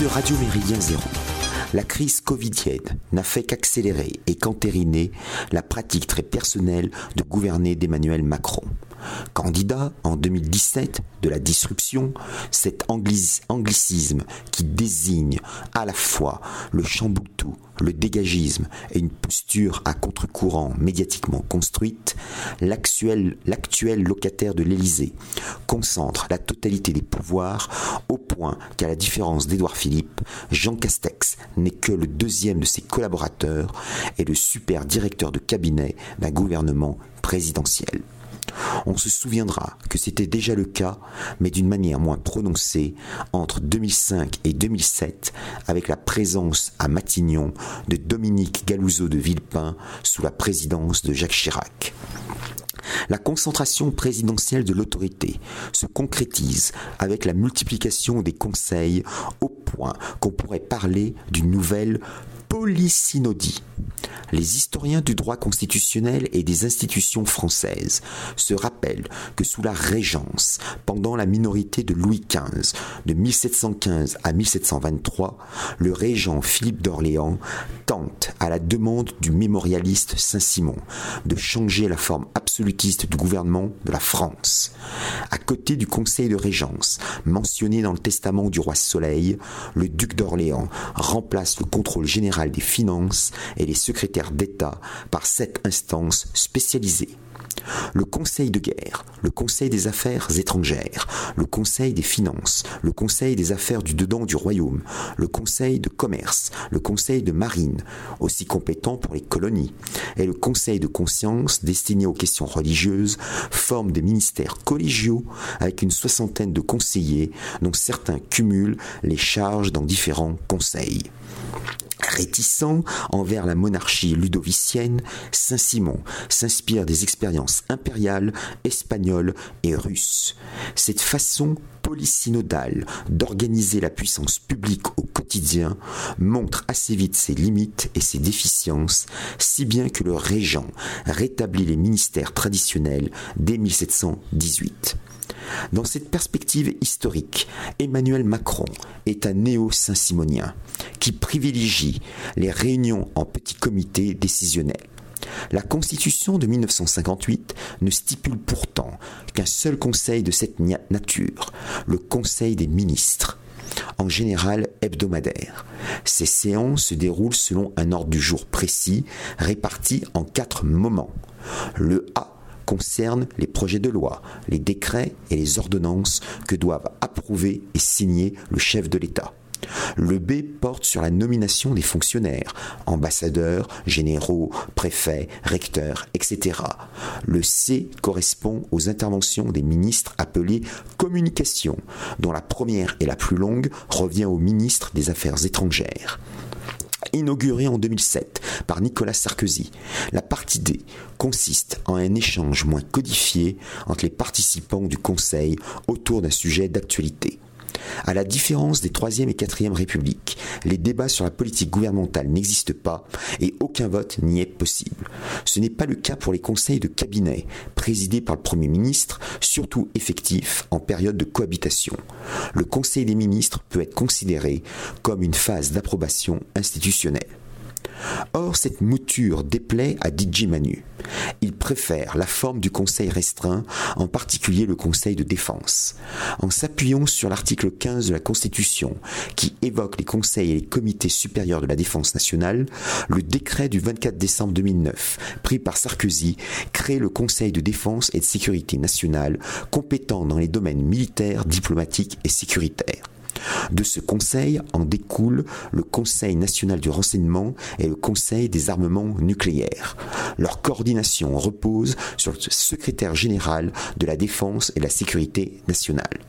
De Radio Méridien Zéro, la crise covidienne n'a fait qu'accélérer et qu'entériner la pratique très personnelle de gouverner d'Emmanuel Macron. Candidat en 2017 de la disruption, cet anglicisme qui désigne à la fois le chamboutou, le dégagisme et une posture à contre-courant médiatiquement construite, l'actuel locataire de l'Élysée concentre la totalité des pouvoirs au point qu'à la différence d'Édouard Philippe, Jean Castex n'est que le deuxième de ses collaborateurs et le super directeur de cabinet d'un gouvernement présidentiel. On se souviendra que c'était déjà le cas, mais d'une manière moins prononcée, entre 2005 et 2007, avec la présence à Matignon de Dominique Galouzeau de Villepin sous la présidence de Jacques Chirac. La concentration présidentielle de l'autorité se concrétise avec la multiplication des conseils au point qu'on pourrait parler d'une nouvelle polysynodie. Les historiens du droit constitutionnel et des institutions françaises se rappellent que sous la Régence, pendant la minorité de Louis XV, de 1715 à 1723, le régent Philippe d'Orléans tente, à la demande du mémorialiste Saint-Simon, de changer la forme absolutiste du gouvernement de la France. À côté du Conseil de Régence, mentionné dans le testament du roi Soleil, le duc d'Orléans remplace le contrôle général des finances et les secrétaires d'État par cette instance spécialisée le Conseil de guerre, le Conseil des affaires étrangères, le Conseil des finances, le Conseil des affaires du dedans du royaume, le Conseil de commerce, le Conseil de marine, aussi compétent pour les colonies, et le Conseil de conscience destiné aux questions religieuses, forment des ministères collégiaux avec une soixantaine de conseillers dont certains cumulent les charges dans différents conseils. Réticent envers la monarchie ludovicienne, Saint-Simon s'inspire des expériences impériales, espagnoles et russes. Cette façon polysynodale d'organiser la puissance publique au quotidien montre assez vite ses limites et ses déficiences, si bien que le régent rétablit les ministères traditionnels dès 1718. Dans cette perspective historique, Emmanuel Macron est un néo-saint-simonien qui privilégie les réunions en petits comités décisionnels. La Constitution de 1958 ne stipule pourtant qu'un seul conseil de cette nature, le Conseil des ministres, en général hebdomadaire. Ces séances se déroulent selon un ordre du jour précis, réparti en quatre moments. Le A concerne les projets de loi, les décrets et les ordonnances que doivent approuver et signer le chef de l'État. Le B porte sur la nomination des fonctionnaires, ambassadeurs, généraux, préfets, recteurs, etc. Le C correspond aux interventions des ministres appelées communication, dont la première et la plus longue revient au ministre des Affaires étrangères inaugurée en 2007 par Nicolas Sarkozy. La partie D consiste en un échange moins codifié entre les participants du Conseil autour d'un sujet d'actualité. À la différence des 3e et 4e républiques, les débats sur la politique gouvernementale n'existent pas et aucun vote n'y est possible. Ce n'est pas le cas pour les conseils de cabinet, présidés par le Premier ministre, surtout effectifs en période de cohabitation. Le Conseil des ministres peut être considéré comme une phase d'approbation institutionnelle. Or, cette mouture déplaît à DJ Manu. Il préfère la forme du conseil restreint, en particulier le conseil de défense. En s'appuyant sur l'article 15 de la Constitution, qui évoque les conseils et les comités supérieurs de la défense nationale, le décret du 24 décembre 2009, pris par Sarkozy, crée le Conseil de défense et de sécurité nationale, compétent dans les domaines militaires, diplomatiques et sécuritaires. De ce conseil en découle le Conseil national du renseignement et le Conseil des armements nucléaires. Leur coordination repose sur le secrétaire général de la défense et de la sécurité nationale.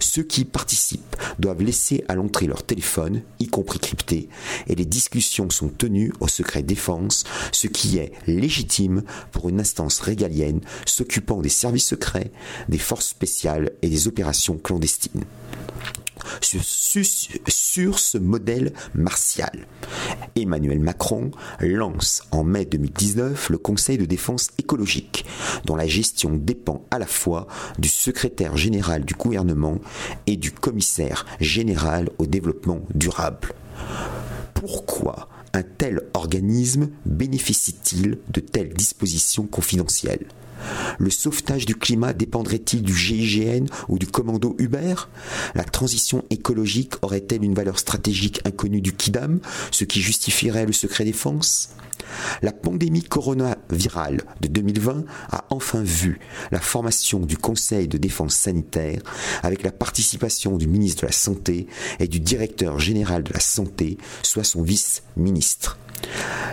Ceux qui participent doivent laisser à l'entrée leur téléphone, y compris crypté, et les discussions sont tenues au secret défense, ce qui est légitime pour une instance régalienne s'occupant des services secrets, des forces spéciales et des opérations clandestines sur, ce modèle martial. Emmanuel Macron lance en mai 2019 le Conseil de défense écologique, dont la gestion dépend à la fois du secrétaire général du gouvernement et du commissaire général au développement durable. Pourquoi un tel organisme bénéficie-t-il de telles dispositions confidentielles? Le sauvetage du climat dépendrait-il du GIGN ou du commando Uber? La transition écologique aurait-elle une valeur stratégique inconnue du KIDAM, ce qui justifierait le secret défense? La pandémie coronavirale de 2020 a enfin vu la formation du Conseil de défense sanitaire avec la participation du ministre de la Santé et du directeur général de la Santé, soit son vice-ministre.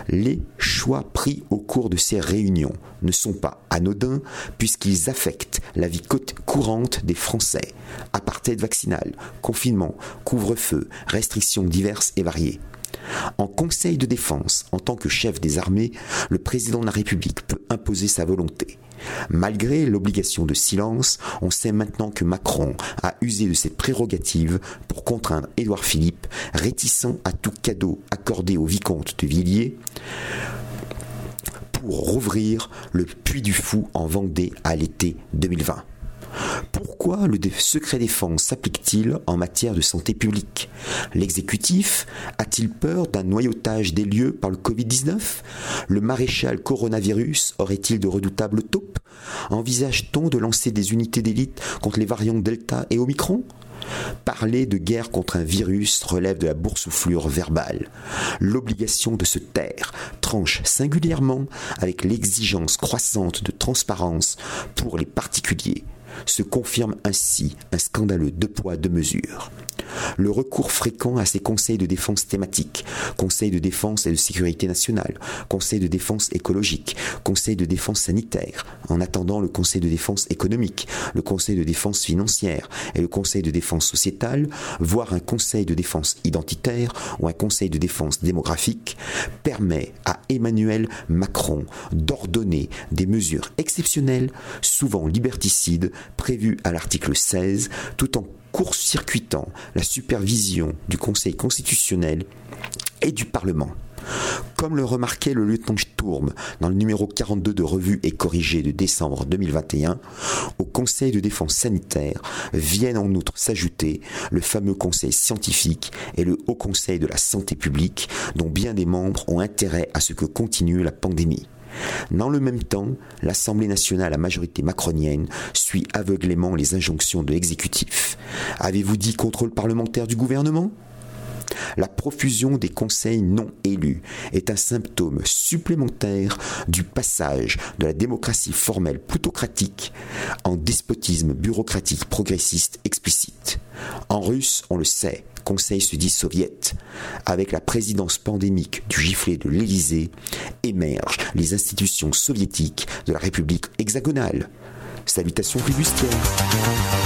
Les choix pris au cours de ces réunions ne sont pas anodins puisqu'ils affectent la vie courante des Français. Apartheid vaccinal, confinement, couvre-feu, restrictions diverses et variées. En Conseil de défense, en tant que chef des armées, le président de la République peut imposer sa volonté. Malgré l'obligation de silence, on sait maintenant que Macron a usé de cette prérogative pour contraindre Édouard Philippe, réticent à tout cadeau accordé au vicomte de Villiers, pour rouvrir le Puy du Fou en Vendée à l'été 2020. Pourquoi le secret défense s'applique-t-il en matière de santé publique? L'exécutif a-t-il peur d'un noyautage des lieux par le Covid-19 Le maréchal coronavirus aurait-il de redoutables taupes? Envisage-t-on de lancer des unités d'élite contre les variants Delta et Omicron? Parler de guerre contre un virus relève de la boursouflure verbale. L'obligation de se taire tranche singulièrement avec l'exigence croissante de transparence pour les particuliers se confirme ainsi un scandaleux deux poids, deux mesures. Le recours fréquent à ces conseils de défense thématiques, conseil de défense et de sécurité nationale, conseil de défense écologique, conseil de défense sanitaire, en attendant le conseil de défense économique, le conseil de défense financière et le conseil de défense sociétale, voire un conseil de défense identitaire ou un conseil de défense démographique, permet à Emmanuel Macron d'ordonner des mesures exceptionnelles, souvent liberticides, prévues à l'article 16, tout en court-circuitant la supervision du Conseil constitutionnel et du Parlement. Comme le remarquait le lieutenant Sturm dans le numéro 42 de Revue et Corrigé de décembre 2021, au Conseil de défense sanitaire viennent en outre s'ajouter le fameux Conseil scientifique et le Haut Conseil de la santé publique, dont bien des membres ont intérêt à ce que continue la pandémie. Dans le même temps, l'Assemblée nationale à majorité macronienne suit aveuglément les injonctions de l'exécutif. Avez-vous dit contrôle parlementaire du gouvernement? La profusion des conseils non élus est un symptôme supplémentaire du passage de la démocratie formelle plutocratique en despotisme bureaucratique progressiste explicite. En russe, on le sait, Conseil se dit soviète. Avec la présidence pandémique du giflet de l'Élysée, émergent les institutions soviétiques de la République hexagonale. Salutations flibustières.